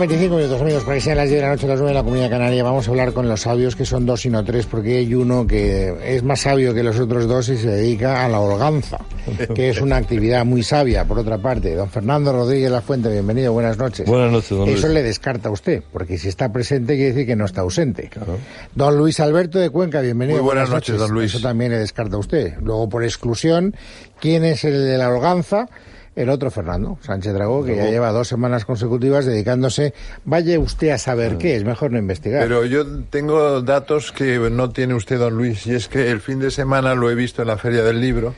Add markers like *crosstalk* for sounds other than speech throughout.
25 minutos, amigos, para que sean las 10 de la noche, las 9 de la Comunidad Canaria. Vamos a hablar con los sabios, que son dos y no tres, porque hay uno que es más sabio que los otros dos y se dedica a la holganza, *laughs* que es una actividad muy sabia, por otra parte. Don Fernando Rodríguez La Fuente, bienvenido, buenas noches. Buenas noches, don Eso Luis. le descarta a usted, porque si está presente quiere decir que no está ausente. Claro. Don Luis Alberto de Cuenca, bienvenido. Muy buenas noches, don Luis. Eso también le descarta a usted. Luego, por exclusión, ¿quién es el de la holganza? El otro Fernando Sánchez Dragó, que ya lleva dos semanas consecutivas dedicándose. Vaya usted a saber qué, es mejor no investigar. Pero yo tengo datos que no tiene usted, don Luis, y es que el fin de semana lo he visto en la Feria del Libro,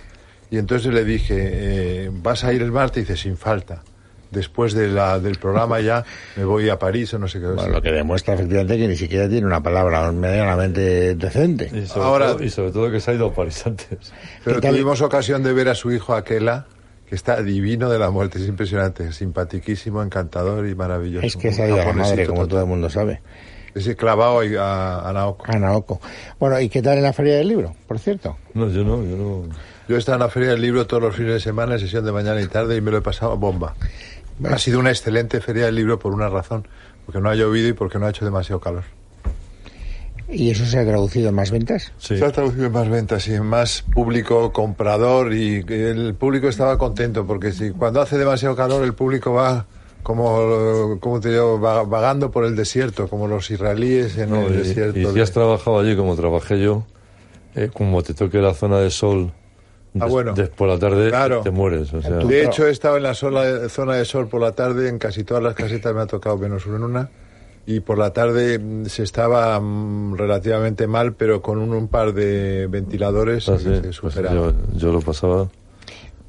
y entonces le dije, eh, ¿vas a ir el martes? Y dice, sin falta. Después de la, del programa ya me voy a París o no sé qué. Bueno, lo que demuestra efectivamente que ni siquiera tiene una palabra medianamente decente. Y sobre, Ahora- todo, y sobre todo que se ha ido a París antes. Pero tuvimos ocasión de ver a su hijo Aquela, que está divino de la muerte, es impresionante, simpatiquísimo, encantador y maravilloso. Es que se ha ido a la madre, como todo el mundo sabe. Ese clavado ahí a, a Naoko. A Naoko. Bueno, ¿y qué tal en la Feria del Libro, por cierto? No, yo no, yo no. Yo he estado en la Feria del Libro todos los fines de semana, en sesión de mañana y tarde, y me lo he pasado a bomba. Ha sido una excelente Feria del Libro por una razón, porque no ha llovido y porque no ha hecho demasiado calor. ¿Y eso se ha traducido en más ventas? Sí. Se ha traducido en más ventas y en más público comprador y el público estaba contento porque si cuando hace demasiado calor el público va como, como te digo, va- vagando por el desierto, como los israelíes en No, el y, desierto. y si has trabajado allí como trabajé yo, eh, como te toque la zona de sol Ah, bueno. des- por la tarde, Claro. te mueres. O sea, Tú- De hecho, he estado en la zona, zona de sol por la tarde, en casi todas las casetas me ha tocado menos una en una, y por la tarde mm, se estaba mm, relativamente mal, pero con un, un par de ventiladores ah, se- sí, se pues superaba. yo, yo lo pasaba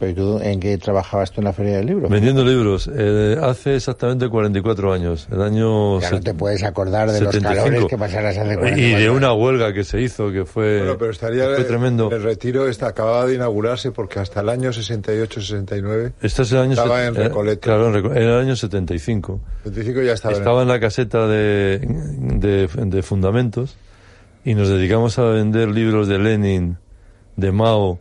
¿Pero tú en qué trabajabas tú en la Feria del Libro? vendiendo libros. eh, hace exactamente 44 años, el año Ya no te puedes acordar de los 75. calores que pasaras hace 40 Y de años. una huelga que se hizo, que fue, Bueno, pero estaría fue tremendo. el retiro está acababa de inaugurarse porque hasta el año 68-69, Este es el año Estaba set- en eh, Recoleta. claro, en, Reco- en el año 75. 25 ya estaba. en- Estaba en la caseta de, de, de fundamentos y nos dedicamos a vender libros de Lenin, de Mao.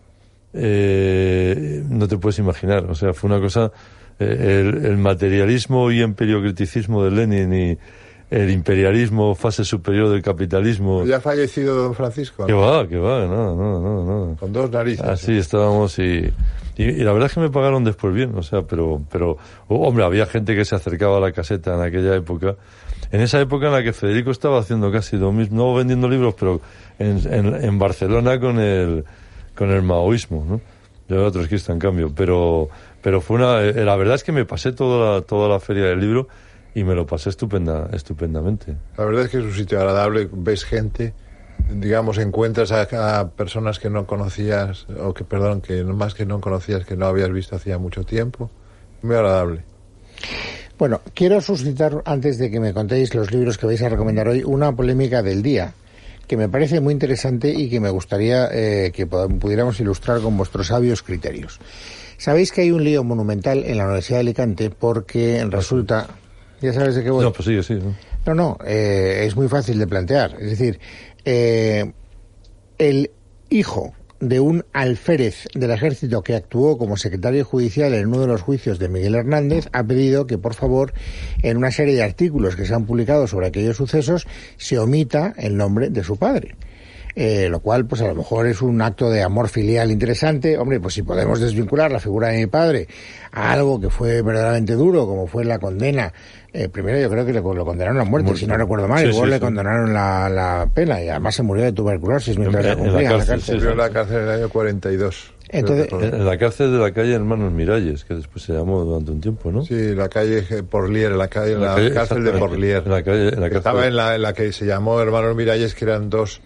Eh, no te puedes imaginar. O sea, fue una cosa. eh, el, el materialismo y emperiocriticismo de Lenin y el imperialismo, fase superior del capitalismo. Ya ha fallecido don Francisco, Que ¿no? va, que va, no, no, no, no. con dos narices. Así estábamos y, y, y la verdad es que me pagaron después bien, o sea, pero, pero, oh, hombre, había gente que se acercaba a la caseta en aquella época. En esa época en la que Federico estaba haciendo casi lo mismo, no vendiendo libros, pero en, en, en Barcelona con el, con el maoísmo, ¿no? Yo era trotskista en cambio, pero, pero fue una, eh, la verdad es que me pasé toda la, toda la feria del libro y me lo pasé estupenda, estupendamente. La verdad es que es un sitio agradable, ves gente, digamos, encuentras a, a personas que no conocías, o que, perdón, que más que no conocías, que no habías visto hacía mucho tiempo. Muy agradable. Bueno, quiero suscitar, antes de que me contéis los libros que vais a recomendar hoy, una polémica del día que me parece muy interesante y que me gustaría eh, que pudiéramos ilustrar con vuestros sabios criterios. Sabéis que hay un lío monumental en la Universidad de Alicante porque resulta... ¿Ya sabes de qué voy? No, pues sí. ¿no? No, no, eh, es muy fácil de plantear. Es decir, eh, el hijo de un alférez del ejército que actuó como secretario judicial en uno de los juicios de Miguel Hernández ha pedido que, por favor, en una serie de artículos que se han publicado sobre aquellos sucesos, se omita el nombre de su padre. Eh, lo cual, pues a lo mejor es un acto de amor filial interesante. Hombre, pues si podemos desvincular la figura de mi padre a algo que fue verdaderamente duro, como fue la condena. Eh, primero yo creo que le- lo condenaron a muerte, Muerte. si no recuerdo mal, Sí, y luego sí, le sí. condenaron la, la pena y además se murió de tuberculosis mientras En- la en la cumplía en la cárcel, cárcel. sí, Murió en la cárcel en el año 42. Entonces, En en la cárcel de la calle Hermanos Miralles, que después se llamó durante un tiempo, ¿no? Sí, la calle eh, Porlier, la calle, la, calle- cárcel de. Porlier. En la calle- en la cárcel Estaba en la, en la que se llamó Hermanos Miralles, que eran dos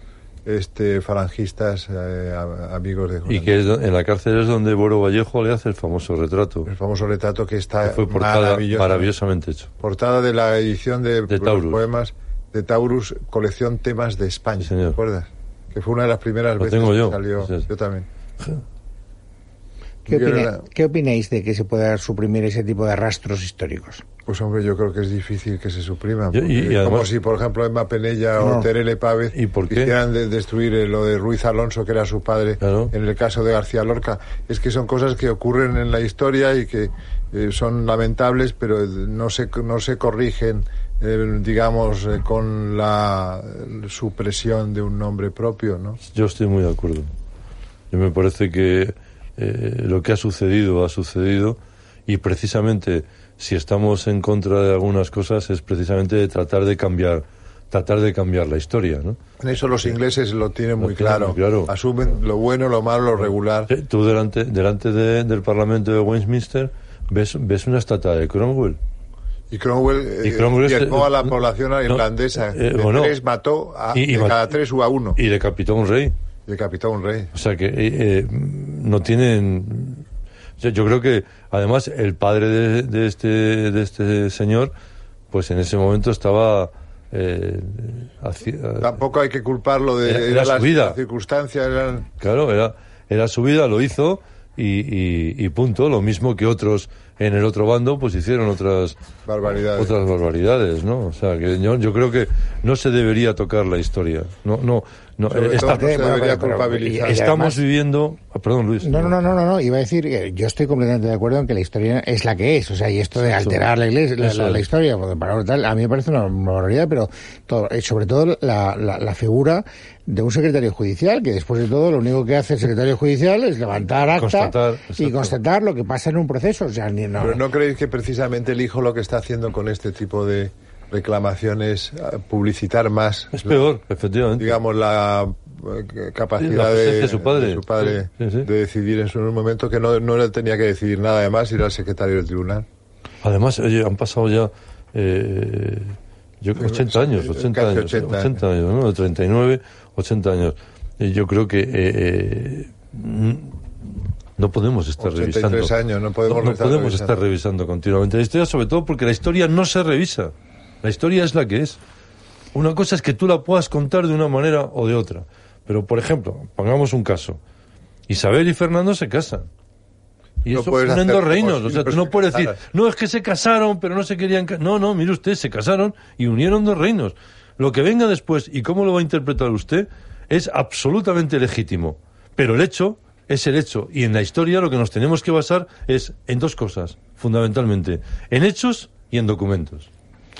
este falangistas eh, amigos de Juan Y que es do- en la cárcel es donde Boro Vallejo le hace el famoso retrato. el famoso retrato que está que fue portada maravillosamente hecho. portada de la edición de, De los Taurus. poemas de Taurus colección temas de España Sí, señor. ¿te acuerdas? que fue una de las primeras Lo veces tengo que yo. salió Sí, sí. yo también ¿Qué, opina- era- qué opináis de que se pueda suprimir ese tipo de rastros históricos? Pues hombre, yo creo que es difícil que se supriman. Y- y como si, por ejemplo, Emma Penella No. o Terele Pávez ¿Y por qué? quisieran de- destruir eh, lo de Ruiz Alonso, que era su padre, Claro. en el caso de García Lorca. Es que son cosas que ocurren en la historia y que eh, son lamentables, pero eh, no se, no se corrigen, eh, digamos, eh, con la supresión de un nombre propio, ¿no? Yo estoy muy de acuerdo. Yo me parece que eh, lo que ha sucedido ha sucedido y precisamente si estamos en contra de algunas cosas es precisamente de tratar de cambiar tratar de cambiar la historia, ¿no? En eso los ingleses lo tienen Lo muy tienen claro. muy claro. Asumen lo bueno, lo malo, lo regular. Eh, Tú delante delante de- del Parlamento de Westminster ves ves una estatua de Cromwell Y Cromwell, Y eh, Cromwell diezmó a la población no, irlandesa. eh, de bueno. tres mató a, Y- y de cada tres o a uno. y decapitó a un rey. Decapitó a un rey. O sea que eh, eh, no tienen. Yo, yo creo que además el padre de, de este de este señor, pues en ese momento estaba. Eh, haci- Tampoco hay que culparlo de Era- era eran su las, vida. las circunstancias. Eran, Claro, era, era su vida, lo hizo y, y- y punto. Lo mismo que otros en el otro bando, pues hicieron otras Barbaridades. otras barbaridades, ¿no? O sea, que yo, yo creo que no se debería tocar la historia. No, no, no. Eh, todo está- no se culpabilizar. y- y estamos además- viviendo. ah, perdón, Luis. No, no, no, no, no, no, iba a decir que yo estoy completamente de acuerdo en que la historia es la que es, o sea, y esto de Eso- alterar la iglesia, la, la- la historia, para tal, a mí me parece una barbaridad, pero todo, eh, sobre todo la, la, la figura de un secretario judicial, que después de todo lo único que hace el secretario judicial es levantar acta Constatar, y constatar lo que pasa en un proceso, o sea, ni, no, Pero ¿no creéis que precisamente el hijo lo que está haciendo con este tipo de reclamaciones eh, publicitar más, Es peor, efectivamente. digamos, la eh, capacidad La presencia de, de su padre. de su padre Sí, sí. de decidir en su momento que no, no le tenía que decidir nada además, era el secretario del tribunal. Además, oye, han pasado ya eh, yo, 80 años, sí, 80 casi años, 80 80 años, ¿no? De 39, 80 años. Y yo creo que eh, eh, no podemos estar 83 revisando. años, no podemos estar podemos revisando. estar revisando continuamente la historia, sobre todo porque la historia no se revisa. La historia es la que es. Una cosa es que tú la puedas contar de una manera o de otra. Pero, por ejemplo, pongamos un caso. Isabel y Fernando se casan. Y No eso hacer dos reinos. O sea, no tú no puedes decir, no, es que se casaron, pero no se querían... ca-". No, no, mire usted, se casaron y unieron dos reinos. Lo que venga después y cómo lo va a interpretar usted es absolutamente legítimo. Pero el hecho es el hecho. Y en la historia lo que nos tenemos que basar es en dos cosas, fundamentalmente. En hechos y en documentos.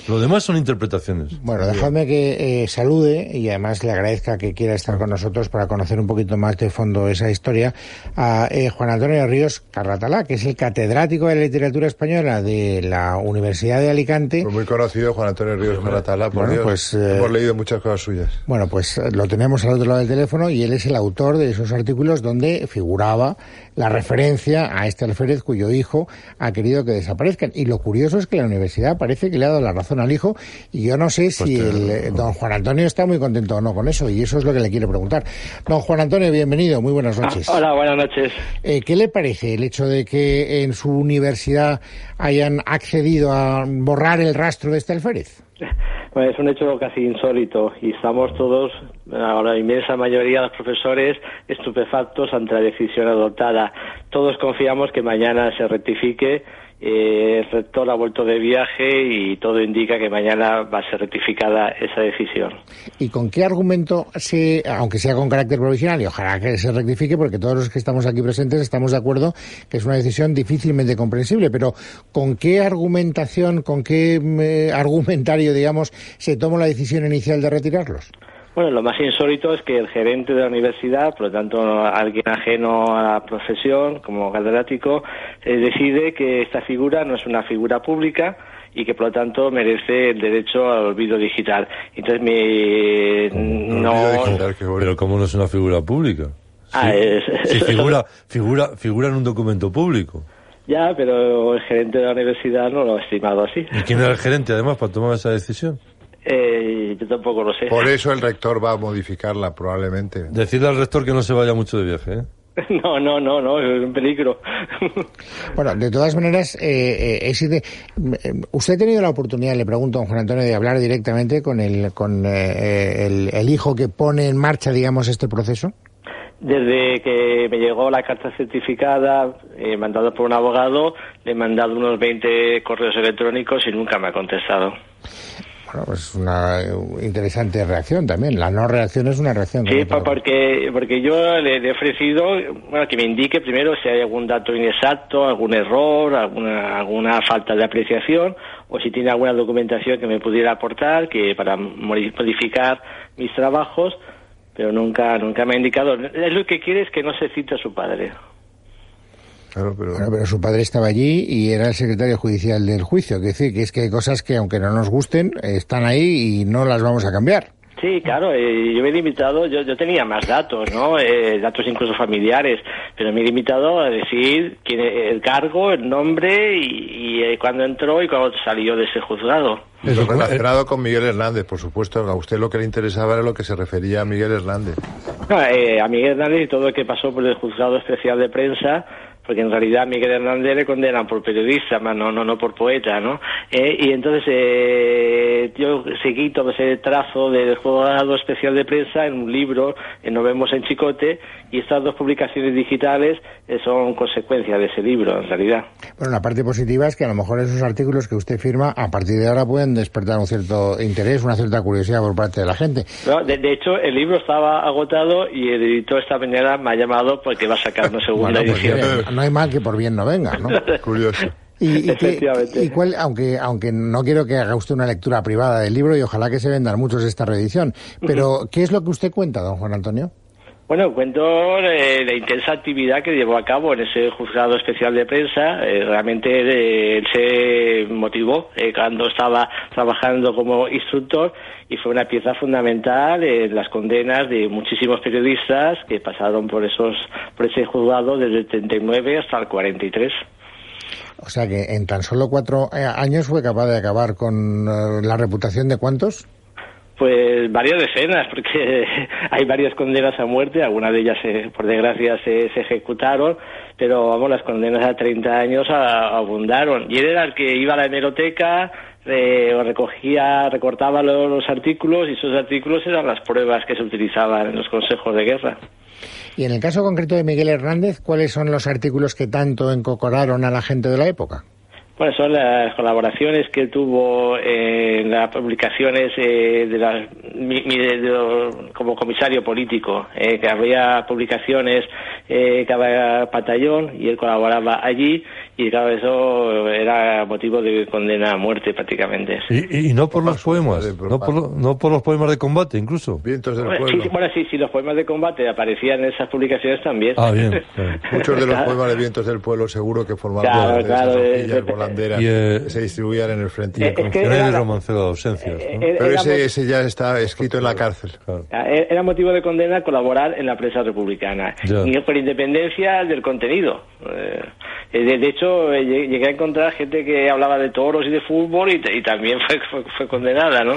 Lo demás son interpretaciones. Bueno, dejadme que eh, salude y además le agradezca que quiera estar con nosotros para conocer un poquito más de fondo esa historia a eh, Juan Antonio Ríos Carratalá, que es el catedrático de literatura española de la Universidad de Alicante. Fue muy conocido Juan Antonio Ríos Caratala, por Bueno, Dios. pues, eh, Hemos leído muchas cosas suyas. Bueno, pues eh, lo tenemos al otro lado del teléfono y él es el autor de esos artículos donde figuraba la referencia a este alférez cuyo hijo ha querido que desaparezcan. Y lo curioso es que la universidad parece que le ha dado la razón al hijo y yo no sé si Pues te- el, eh, don Juan Antonio está muy contento o no con eso y eso es lo que le quiero preguntar. Don Juan Antonio, bienvenido, muy buenas noches. Ah, hola, buenas noches. Eh, ¿Qué le parece el hecho de que en su universidad hayan accedido a borrar el rastro de este alférez? *laughs* Bueno, es un hecho casi insólito y estamos todos, ahora la inmensa mayoría de los profesores, estupefactos ante la decisión adoptada. Todos confiamos que mañana se rectifique. Eh, el rector ha vuelto de viaje y todo indica que mañana va a ser rectificada esa decisión. ¿Y con qué argumento se, aunque sea con carácter provisional, y ojalá que se rectifique, porque todos los que estamos aquí presentes estamos de acuerdo que es una decisión difícilmente comprensible, pero ¿con qué argumentación, con qué eh, argumentario, digamos, se tomó la decisión inicial de retirarlos? Bueno, lo más insólito es que el gerente de la universidad, por lo tanto alguien ajeno a la profesión, como catedrático, eh, decide que esta figura no es una figura pública y que por lo tanto merece el derecho al olvido digital. Entonces, me, no... digital. Pero ¿cómo no es una figura pública? Ah, Sí. es- Sí, *laughs* figura, figura, figura en un documento público. Ya, pero el gerente de la universidad no lo ha estimado así. ¿Y quién era el gerente, además, para tomar esa decisión? Eh, yo tampoco lo sé. Por eso el rector va a modificarla, probablemente. *laughs* Decirle al rector que no se vaya mucho de viaje, ¿eh? No, no, no, no, es un peligro. Bueno, de todas maneras, eh, eh, existe- eh, usted ha tenido la oportunidad, le pregunto a don Juan Antonio, de hablar directamente con el, con eh, el, el hijo que pone en marcha, digamos, este proceso. Desde que me llegó la carta certificada, eh, mandada por un abogado, le he mandado unos 20 correos electrónicos y nunca me ha contestado. Bueno, pues una interesante reacción también. La no reacción es una reacción. Sí, todo. porque, porque yo le, he ofrecido bueno, que me indique primero si hay algún dato inexacto, algún error, alguna, alguna falta de apreciación, o si tiene alguna documentación que me pudiera aportar que para modi- modificar mis trabajos, pero nunca, nunca me ha indicado. Es lo que quiere es que no se cite a su padre. Claro, pero... Bueno, pero su padre estaba allí y era el secretario judicial del juicio. Es decir, que es que hay cosas que, aunque no nos gusten, están ahí y no las vamos a cambiar. Sí, claro, eh, yo me he limitado, yo, yo tenía más datos, ¿no? Eh, datos incluso familiares, pero me he limitado a decir quién, el cargo, el nombre y, y, eh, cuándo entró y cuándo salió de ese juzgado. Lo relacionado con Miguel Hernández, por supuesto. A usted lo que le interesaba era lo que se refería a Miguel Hernández. No, eh, a Miguel Hernández y todo lo que pasó por el juzgado especial de prensa, porque en realidad a Miguel Hernández le condenan por periodista, más no, no, no por poeta, ¿no? Eh, y entonces eh, yo seguí todo ese trazo del juzgado especial de prensa en un libro, en Nos vemos en Chicote, y estas dos publicaciones digitales eh, son consecuencia de ese libro, en realidad. Bueno, la parte positiva es que a lo mejor esos artículos que usted firma, a partir de ahora pueden despertar un cierto interés, una cierta curiosidad por parte de la gente. No, de, de hecho, el libro estaba agotado y el editor esta mañana me ha llamado porque va a sacar una *laughs* segunda Bueno, pues edición. No hay mal que por bien no venga, ¿no? *laughs* Curioso. Y, y y cuál, aunque, aunque no quiero que haga usted una lectura privada del libro y ojalá que se vendan muchos esta reedición, pero ¿qué es lo que usted cuenta, don Juan Antonio? Bueno, cuento la intensa actividad que llevó a cabo en ese juzgado especial de prensa. Eh, realmente eh, se motivó eh, cuando estaba trabajando como instructor y fue una pieza fundamental en las condenas de muchísimos periodistas que pasaron por esos por ese juzgado desde el 39 hasta el 43. O sea que en tan solo cuatro eh, años fue capaz de acabar con la reputación de cuántos? Pues varias decenas, porque *laughs* hay varias condenas a muerte, algunas de ellas, eh, por desgracia, se, se ejecutaron, pero vamos, las condenas a 30 años abundaron. Y él era el que iba a la hemeroteca, eh, recogía, recortaba lo- los, artículos y esos artículos eran las pruebas que se utilizaban en los consejos de guerra. Y en el caso concreto de Miguel Hernández, ¿cuáles son los artículos que tanto encocoraron a la gente de la época? Bueno, son las colaboraciones que tuvo en las publicaciones eh, de la, mi- de lo- como comisario político, eh, que había publicaciones eh, cada batallón y él colaboraba allí y claro, eso era motivo de condena a muerte prácticamente. Y, y- y no por los poemas, de no por, lo- no por los poemas de combate incluso. Vientos del Bueno, pueblo. sí, bueno, sí, sí, los poemas de combate aparecían en esas publicaciones también. Ah, bien. *laughs* claro. Muchos de los Claro. poemas de Vientos del Pueblo seguro que formaban Claro, parte de esas claro, eh, volanderas y, eh, que se distribuían en el frente. y eh, el. Era era el romancero de ausencias. ¿no? Eh, Pero era ese, ese ya está escrito en la cárcel. Claro. Eh, Era motivo de condena colaborar en la prensa republicana, Ya. y por independencia del contenido. Eh, de, de hecho, eh, lle- llegué a encontrar gente que hablaba de toros y de fútbol y, y también fue, fue, fue condenada, ¿no?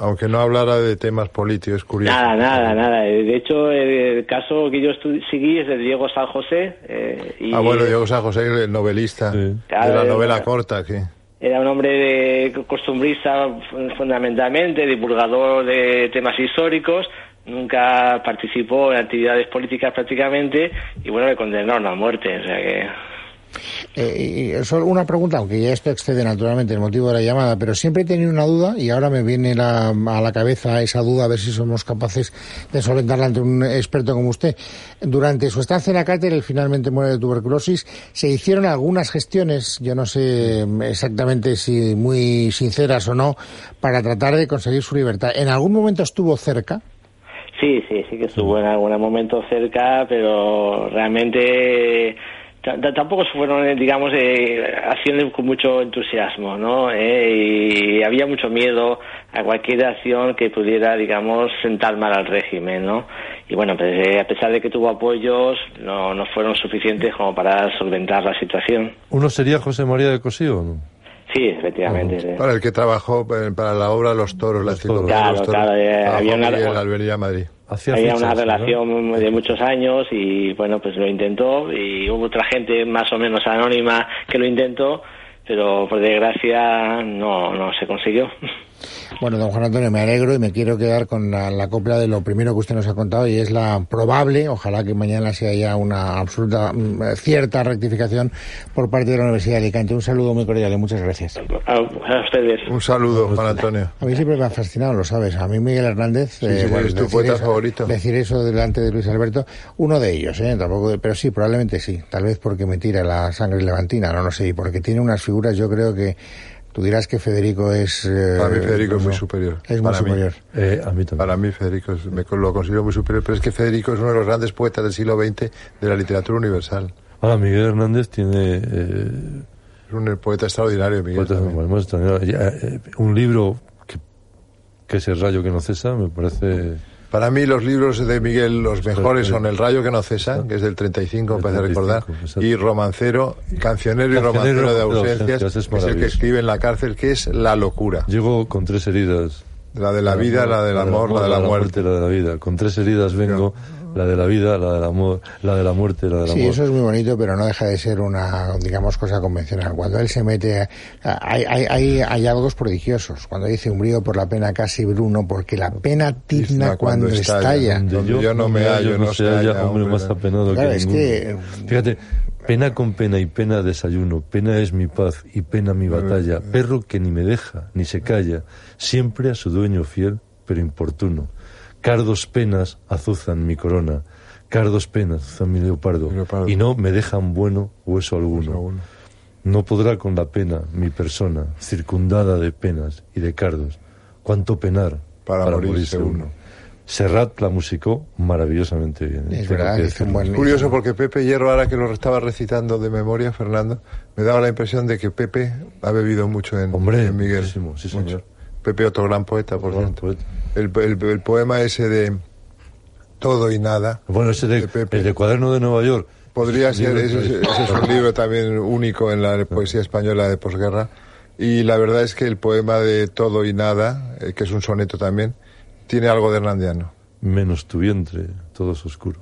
Aunque no hablara de temas políticos, curioso. Nada, nada, nada. Eh, De hecho, el caso que yo seguí es de Diego San José. eh, y, Ah, bueno, Diego San José, el novelista Sí. de Claro, la novela corta. que Era un hombre de, costumbrista fu- fundamentalmente, divulgador de temas históricos, nunca participó en actividades políticas prácticamente y bueno, le condenaron a muerte. O sea que... Eh, solo una pregunta, aunque ya esto excede naturalmente el motivo de la llamada, pero siempre he tenido una duda y ahora me viene la- a la cabeza esa duda, a ver si somos capaces de solventarla ante un experto como usted. Durante su estancia en la cárcel, él finalmente muere de tuberculosis. Se hicieron algunas gestiones, yo no sé exactamente si muy sinceras o no, para tratar de conseguir su libertad. ¿En algún momento estuvo cerca? Sí, sí, sí que estuvo en algún momento cerca, pero realmente tampoco fueron, eh, digamos, eh, acciones con mucho entusiasmo, ¿no? Eh, y había mucho miedo a cualquier acción que pudiera, digamos, sentar mal al régimen, ¿no? Y bueno, pues, eh, a pesar de que tuvo apoyos, no, no fueron suficientes como para solventar la situación. ¿Uno sería José María de Cosío? ¿no? Sí, efectivamente. sí. Para el que trabajó para la obra Los Toros, la Los Toros. Claro, los Toros. claro, eh, había una- Miguel en la Albería Madrid. Había una ¿no? relación de muchos años y bueno, pues lo intentó y hubo otra gente más o menos anónima que lo intentó, pero por desgracia no, no se consiguió. *laughs* Bueno, don Juan Antonio, me alegro y me quiero quedar con la, la copla de lo primero que usted nos ha contado y es la probable, ojalá que mañana sea ya una absoluta, mm, cierta rectificación por parte de la Universidad de Alicante. Un saludo muy cordial y muchas gracias. A, a ustedes. Un saludo, Juan Antonio. A mí siempre me ha fascinado, lo sabes. A mí Miguel Hernández, eh, sí, es tu poeta eso- favorito. Decir eso delante de Luis Alberto, uno de ellos, ¿eh? Tampoco, pero sí, probablemente sí. Tal vez porque me tira la sangre levantina, no lo sé, y porque tiene unas figuras, yo creo que tú dirás que Federico es... eh, Para mí Federico es muy superior. Es muy Para mí. superior. Eh, a mí también. Para mí Federico es- me lo considero muy superior, pero es que Federico es uno de los grandes poetas del siglo XX de la literatura universal. Ahora, Miguel Hernández tiene eh, Es un poeta extraordinario, Miguel. poetas también. muy extraordinarios. Ya, eh, un libro que, que es El rayo que no cesa, me parece... Para mí los libros de Miguel, los mejores son El rayo que no cesa, que es del 35, me Del parece 35, recordar, y Romancero, Cancionero y Romancero de ausencias, es que es el que escribe en la cárcel, que es La locura. Llego con tres heridas. La de la vida, la del amor, la de la muerte. La de la vida. Con tres heridas vengo, la de la vida, la del amor, la de la muerte, la del Sí, amor. eso es muy bonito, pero no deja de ser una, digamos, cosa convencional. Cuando él se mete, hay, hay, hay hallazgos prodigiosos. Cuando dice un brío por la pena casi Bruno, porque la pena tizna cuando, cuando estalla. estalla. Donde yo no me hallo, no se halla, halla, hombre hombre, más no. apenado Claro, que es ninguno. que- Fíjate, pena con pena y pena desayuno, pena es mi paz y pena mi batalla, perro que ni me deja, ni se calla, siempre a su dueño fiel, pero importuno. Cardos penas azuzan mi corona, cardos penas azuzan mi leopardo, Leopardo. y no me dejan bueno hueso alguno. alguno. No podrá con la pena mi persona, circundada de penas y de cardos, cuánto penar Para morirse uno. Serrat la musicó maravillosamente bien. ¿eh? Es Tengo verdad, que hizo un decirlo. buen- Curioso porque Pepe Hierro, ahora que lo estaba recitando de memoria, Fernando, me daba la impresión de que Pepe ha bebido mucho en, Hombre, en Miguel. muchísimo, sí, Mucho. Pepe, otro gran poeta, por Gran cierto. poeta. El, el- el poema ese de Todo y Nada. Bueno, ese de, De Pepe. el de Cuaderno de Nueva York. Podría Es ser, ese es un libro también único en la poesía española de posguerra. Y la verdad es que el poema de Todo y Nada, eh, que es un soneto también, tiene algo de Hernandiano. Menos tu vientre, todo es oscuro.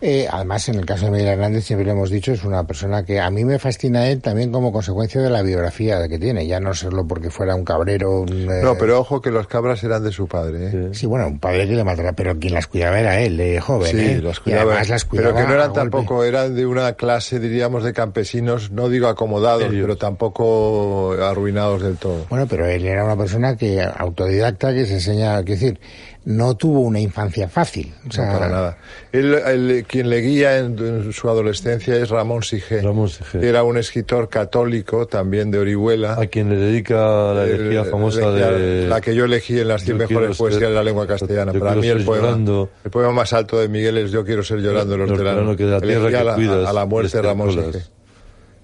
Eh, además, en el caso de Miguel Hernández, siempre lo hemos dicho, es una persona que a mí me fascina él también como consecuencia de la biografía que tiene, ya no solo porque fuera un cabrero. un, eh, No, pero ojo que los cabras eran de su padre. ¿eh? Sí. Sí, bueno, un padre que le matara, pero quien las cuidaba era él, joven. Sí, ¿eh? las Y cuidaba. además las pero cuidaba que no eran tampoco, eran de una clase, diríamos, de campesinos, no digo acomodados, pero tampoco arruinados del todo. Bueno, pero él era una persona que autodidacta, que se enseña, quiero decir, no tuvo una infancia fácil. O sea, no, para nada. Él, él- quien le guía en, en su adolescencia es Ramón Sige, Ramón Sige. era un escritor católico, también de Orihuela. A quien le dedica la elegía El- famosa elegía- de... La que yo elegí en las 100 Yo quiero mejores ser- poesías de la lengua castellana. yo Para mí el poema, llorando. el poema más alto de Miguel es Yo quiero ser llorando el El hortelano. que de la tierra que a la, cuidas, a la muerte Ramón destercolas. Sige,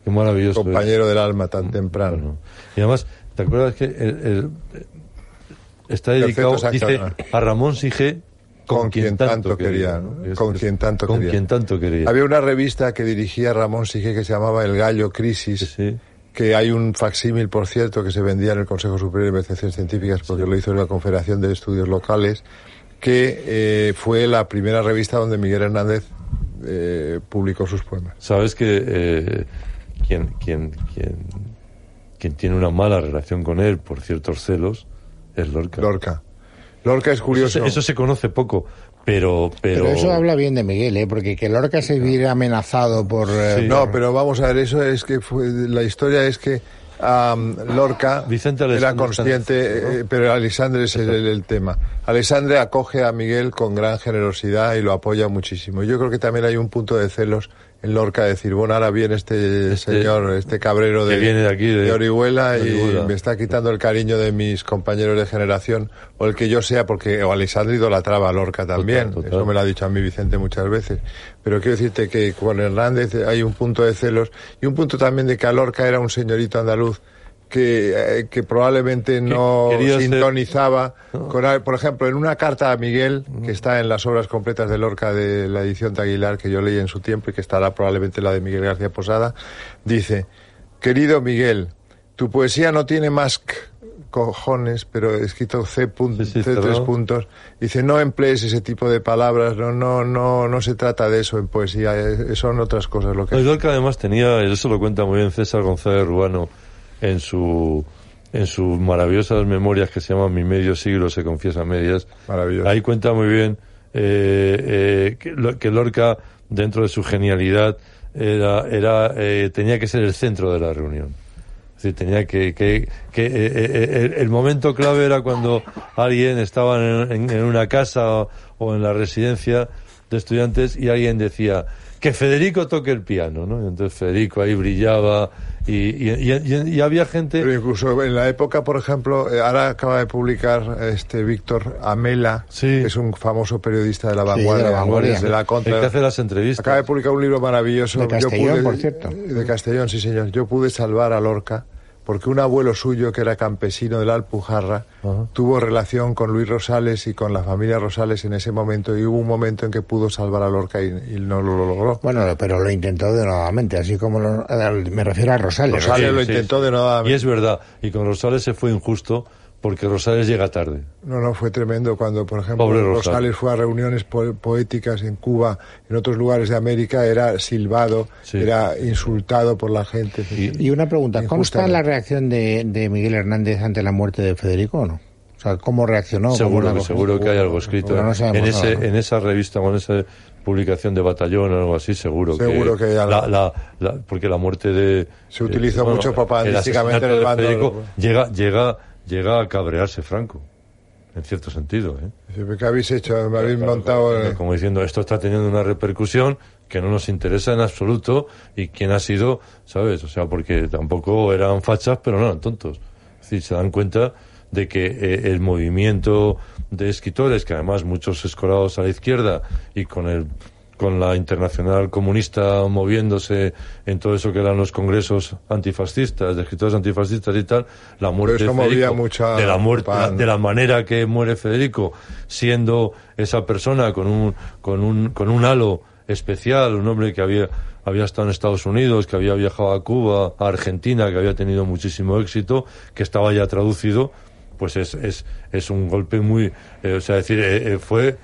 Qué maravilloso. es. compañero del alma tan temprano. Bueno, Y además, ¿te acuerdas que el- el- está dedicado, Perfecto, dice, exacto. a Ramón Sige, Con quien tanto quería, Con es- quien tanto con quería. quien tanto quería. Había una revista que dirigía Ramón Sige que se llamaba El Gallo Crisis. Sí, que hay un facsímil, por cierto, que se vendía en el Consejo Superior de Investigaciones Científicas porque lo hizo en la Confederación de Estudios Locales, que eh, fue la primera revista donde Miguel Hernández eh, publicó sus poemas. Sabes que eh, quien, quien, quien, quien tiene una mala relación con él por ciertos celos es Lorca. Lorca. Lorca es curioso. eso se conoce poco, pero... Pero, Pero eso habla bien de Miguel, ¿eh? porque que Lorca se viera amenazado por... eh, Sí. No, pero vamos a ver, eso es que fue, la historia es que am, Lorca Vicente era consciente, eh, pero Alexandre es el, el- el tema. Alexandre acoge a Miguel con gran generosidad y lo apoya muchísimo. Yo creo que también hay un punto de celos en Lorca, decir, bueno, ahora viene este, Este- señor, este cabrero de, viene de aquí, de- Orihuela, de Orihuela. y me está quitando el cariño de mis compañeros de generación, o el que yo sea, porque o Alexandre idolatraba a Lorca también, Total, total. eso me lo ha dicho a mí Vicente muchas veces. Pero quiero decirte que con Hernández hay un punto de celos y un punto también de que a Lorca era un señorito andaluz que, eh, que probablemente no ser- sintonizaba con, por ejemplo, en una carta a Miguel, que está en las obras completas de Lorca de la edición de Aguilar, que yo leí en su tiempo y que estará probablemente la de Miguel García Posada, dice, querido Miguel, tu poesía no tiene más cojones, pero he escrito C, Sí, sí, C tres puntos. Dice, no emplees ese tipo de palabras, no, no, no, no se trata de eso en poesía, eh, son otras cosas lo que... No, y Lorca además tenía, eso lo cuenta muy bien César González Ruano en su en sus maravillosas memorias que se llaman Mi medio siglo se confiesa medias. Maravilloso. Ahí cuenta muy bien eh, eh, que, que Lorca, dentro de su genialidad, era, era eh, tenía que ser el centro de la reunión. Es decir, tenía que, que, que eh, eh, el, el momento clave era cuando alguien estaba en, en- en una casa o, o en la residencia de estudiantes y alguien decía que Federico toque el piano, ¿no? Y entonces Federico ahí brillaba y, y, y- y- y había gente... Pero incluso en la época, por ejemplo, eh, ahora acaba de publicar este Víctor Amela, Sí. que es un famoso periodista de la de la vanguardia, vanguardia. de la el contra. que hace las entrevistas. Acaba de publicar un libro maravilloso. De Yo Castellón, por cierto. De Castellón, sí, señor. Yo pude salvar a Lorca porque un abuelo suyo, que era campesino de la Alpujarra, tuvo relación con Luis Rosales y con la familia Rosales en ese momento y hubo un momento en que pudo salvar a Lorca y, y no lo logró. Bueno, pero lo intentó de nuevamente, así como lo- me refiero a Rosales. Rosales Sí, lo sí, intentó sí. de nuevo. Y es verdad. Y con Rosales se fue injusto porque Rosales llega tarde. No, no, fue tremendo cuando, por ejemplo, Pobre Rosales. Rosales. fue a reuniones po- poéticas en Cuba, en otros lugares de América, era silbado, Sí. era insultado por la gente. Y- Y una pregunta, ¿consta Injustamente. la reacción de, de Miguel Hernández ante la muerte de Federico o no? O sea, ¿cómo reaccionó? seguro, ¿Cómo que- seguro que hay algo escrito. No sabemos en, ese, nada, ¿no? en esa revista o en esa publicación de batallón o algo así, seguro, Seguro que hay algo. la, la- la- porque la muerte de... Se utilizó mucho el propagandísticamente asesinato en el de bando. Federico llega, llega, llega a cabrearse Franco, en cierto sentido. ¿eh? ¿Qué habéis hecho? Me habéis montado... Como diciendo, esto está teniendo una repercusión que no nos interesa en absoluto y quién ha sido, ¿sabes? O sea, porque tampoco eran fachas, pero no eran tontos. Es decir, se dan cuenta de que eh, el movimiento de escritores, que además muchos escolados a la izquierda y con el con la internacional comunista moviéndose en todo eso que eran los congresos antifascistas, de escritores antifascistas y tal, la muerte de Federico, mucha de la muerte, pan. de la manera que muere Federico, siendo esa persona con un, con un, con un halo especial, un hombre que había, había estado en Estados Unidos, que había viajado a Cuba, a Argentina, que había tenido muchísimo éxito, que estaba ya traducido, pues es, es, es un golpe muy, eh, o sea, decir, eh, eh, fue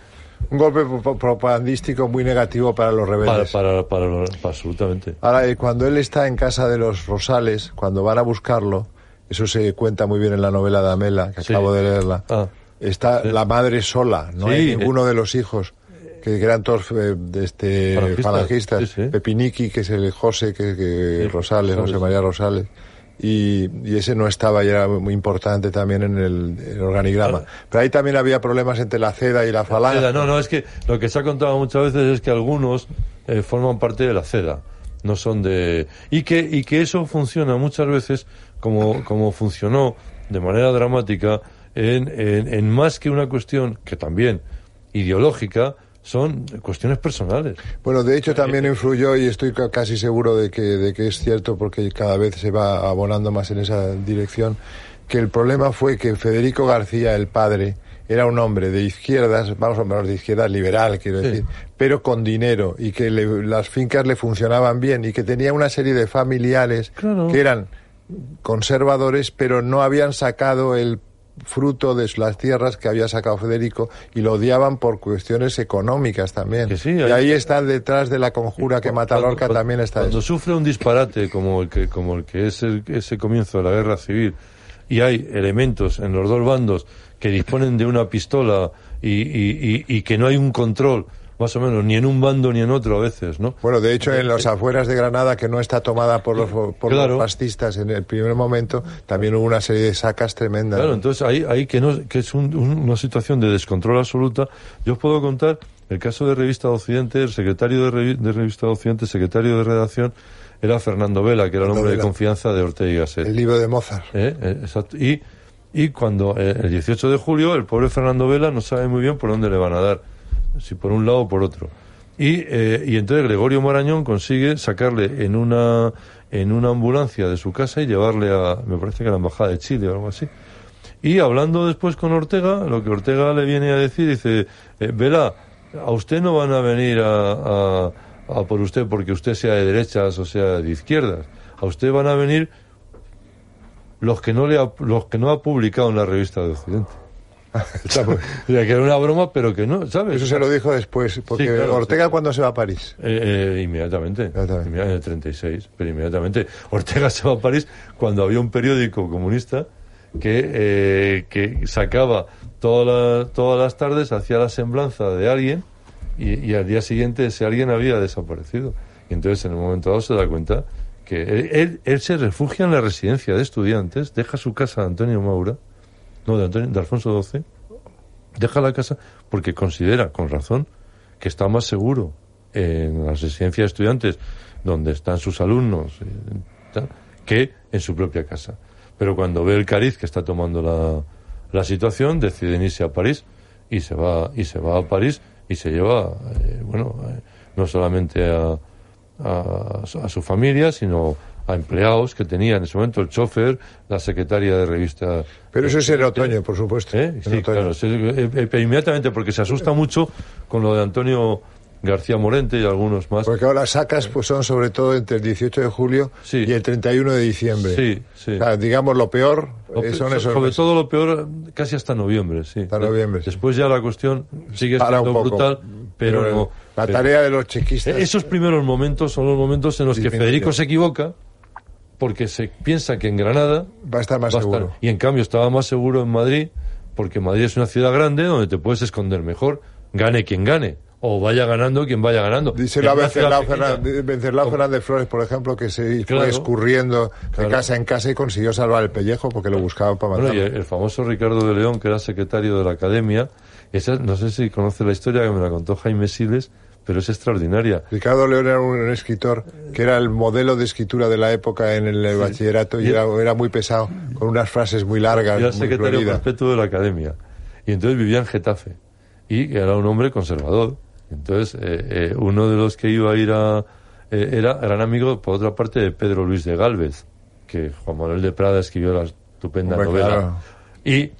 Un golpe pro- propagandístico muy negativo para los para, rebeldes. para, para, lo- para absolutamente. Ahora, eh, cuando él está en casa de los Rosales, cuando van a buscarlo, eso se cuenta muy bien en la novela de Amela, que Sí. acabo de leerla, Ah. está Sí. la madre sola, no Sí, hay eh. ninguno de los hijos, que, eran todos eh, de este, Falangistas. Pepiniqui, que es el José, que, que Rosales. José María Rosales. Y, y ese no estaba y era muy importante también en el, el organigrama. Claro. Pero ahí también había problemas entre la CEDA y la falange. No, no, es que lo que se ha contado muchas veces es que algunos eh, forman parte de la CEDA, no son de... Y que, y que eso funciona muchas veces como, como funcionó de manera dramática en, en, en más que una cuestión que también ideológica, son cuestiones personales. Bueno, de hecho también influyó y estoy ca- casi seguro de que, de que es cierto porque cada vez se va abonando más en esa dirección, que el problema fue que Federico García, el padre, era un hombre de izquierdas, vamos a hablar de izquierda liberal, quiero Sí. decir, pero con dinero y que le- las fincas le funcionaban bien y que tenía una serie de familiares Claro. que eran conservadores, pero no habían sacado el fruto de las tierras que había sacado Federico y lo odiaban por cuestiones económicas también. Que sí, y ahí está detrás de la conjura que mata Cuando- Lorca cuando- también está Cuando eso. sufre un disparate como el que, como el que es el- ese comienzo de la guerra civil y hay elementos en los dos bandos que disponen de una pistola y, y- y- y que no hay un control, más o menos, ni en un bando ni en otro a veces, ¿no? Bueno, de hecho, en las afueras de Granada, que no está tomada por los, por Claro. los fascistas en el primer momento, también hubo una serie de sacas tremendas. Claro, entonces ahí, ahí que, no, que es un- un- una situación de descontrol absoluta. Yo os puedo contar el caso de Revista de Occidente, el secretario de, Revi- de Revista de Occidente, secretario de redacción, era Fernando Vela, que era el hombre de confianza de Ortega y Gasset. el libro de Mozart. ¿Eh? Eh, exacto. Y, y cuando eh, el 18 de julio el pobre Fernando Vela no sabe muy bien por dónde le van a dar, si por un lado o por otro. Y, eh, y entonces Gregorio Marañón consigue sacarle en una, en una ambulancia de su casa y llevarle a, me parece que a la Embajada de Chile o algo así. Y hablando después con Ortega, lo que Ortega le viene a decir, dice, eh, Vela, a usted no van a venir a, a- por usted porque usted sea de derechas o sea de izquierdas. A usted van a venir los que no le ha, los que no ha publicado en la revista de Occidente. *laughs* Sea, que era una broma, pero que no, ¿sabes? Eso se lo dijo después, porque Sí, claro, Ortega sí. cuando se va a París. Eh, eh, inmediatamente, Inmediatamente. Inmedi- en el 36, pero inmediatamente. Ortega se va a París cuando había un periódico comunista que, eh, que sacaba todas las, todas las tardes, hacía la semblanza de alguien y, y al día siguiente ese alguien había desaparecido. Y entonces en un momento dado se da cuenta que él, él, él se refugia en la residencia de estudiantes, deja su casa de Antonio Maura, no, de, Antonio, de Alfonso XII, deja la casa porque considera, con razón, que está más seguro en las residencias de estudiantes donde están sus alumnos eh, que en su propia casa. Pero cuando ve el cariz que está tomando la, la situación, deciden irse a París y se va y se va a París y se lleva, eh, bueno, eh, no solamente a, a, a su familia, sino a empleados que tenía en ese momento el chofer, la secretaria de revista. Pero eso es en otoño, por supuesto. ¿Eh? Sí, otoño. claro, eh, eh, inmediatamente porque se asusta mucho con lo de Antonio García Morente y algunos más. Porque ahora las sacas pues, son sobre todo entre el 18 de julio Sí. y el 31 de diciembre. Sí, sí. O sea, digamos, lo peor Lo eh, pe- son so- esos sobre meses. todo lo peor casi hasta noviembre, sí. Hasta noviembre. Después ya la cuestión sigue Para siendo brutal, pero, Pero no. la pero- tarea de los chequistas. Eh, Esos primeros momentos son los momentos en los que. Federico se equivoca porque se piensa que en Granada Va a estar más estar- seguro. y en cambio estaba más seguro en Madrid porque Madrid es una ciudad grande donde te puedes esconder mejor, gane quien gane o vaya ganando quien vaya ganando. Díselo a En una ciudad Venceslao pequeña- Fernández, Flores, por ejemplo, que se Claro. fue escurriendo de casa en casa y consiguió salvar el pellejo porque lo buscaban para Bueno, y matarlo. el, el famoso Ricardo de León, que era secretario de la Academia, esa, no sé si conoce la historia que me la contó Jaime Siles, pero es extraordinaria. Ricardo León era un, escritor que era el modelo de escritura de la época en el bachillerato y Y- era, era muy pesado, con unas frases muy largas, Era muy secretario floridas. perpetuo de la Academia. Y entonces vivía en Getafe. Y era un hombre conservador. Entonces, eh, eh, uno de los que iba a ir a... eh, era gran amigo, por otra parte, de Pedro Luis de Galvez, que Juan Manuel de Prada escribió la estupenda Hombre, novela. claro. Y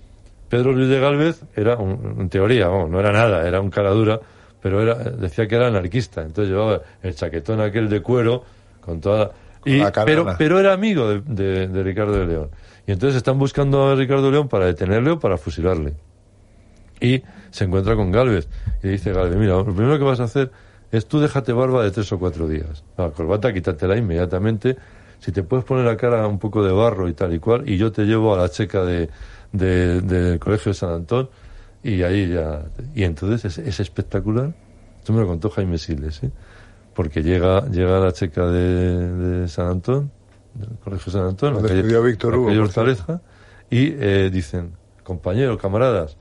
Pedro Luis de Galvez era, un- en teoría, no era nada, era un cara dura, pero era, decía que era anarquista. Entonces llevaba el chaquetón aquel de cuero con toda... Y, pero, pero era amigo de, de- de Ricardo de León. Y entonces están buscando a Ricardo de León para detenerle o para fusilarle. Y se encuentra con Galvez. Y le dice Galvez, mira, lo primero que vas a hacer es tú déjate barba de tres o cuatro días. La corbata quítatela inmediatamente. Si te puedes poner la cara un poco de barro y tal y cual, y yo te llevo a la checa de, de- del Colegio de San Antón, y ahí ya... Y entonces es, es espectacular. Esto me lo contó Jaime Siles, ¿sí? Porque llega, llega la checa de, de San Antón, del Colegio de San Antón, la calle- Víctor Hugo. Hortaleza, y eh, dicen, compañeros, camaradas,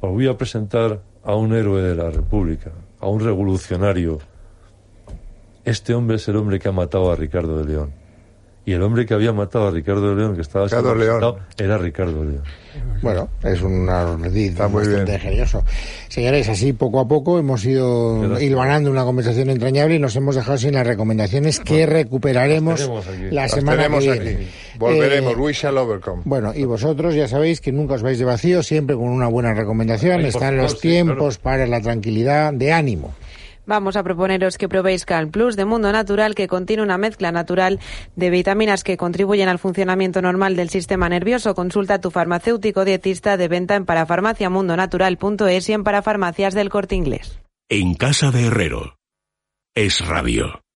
os voy a presentar a un héroe de la República, a un revolucionario. Este hombre es el hombre que ha matado a Ricardo de León. Y el hombre que había matado a Ricardo León, que estaba Ricardo León. era Ricardo León. Bueno, es un ardid Está muy bastante bien. ingenioso. Señores, así poco a poco hemos ido Gracias. hilvanando una conversación entrañable y nos hemos dejado sin las recomendaciones que recuperaremos aquí. la Las semana que aquí. viene. Volveremos, Eh, we shall overcome. Bueno, y vosotros ya sabéis que nunca os vais de vacío, siempre con una buena recomendación. Están favor, los sí, tiempos para la tranquilidad de ánimo. Vamos a proponeros que probéis Cal Plus de Mundo Natural, que contiene una mezcla natural de vitaminas que contribuyen al funcionamiento normal del sistema nervioso. Consulta a tu farmacéutico dietista de venta en parafarmaciamundonatural.es y en parafarmacias del corte inglés. En casa de Herrero. Es radio.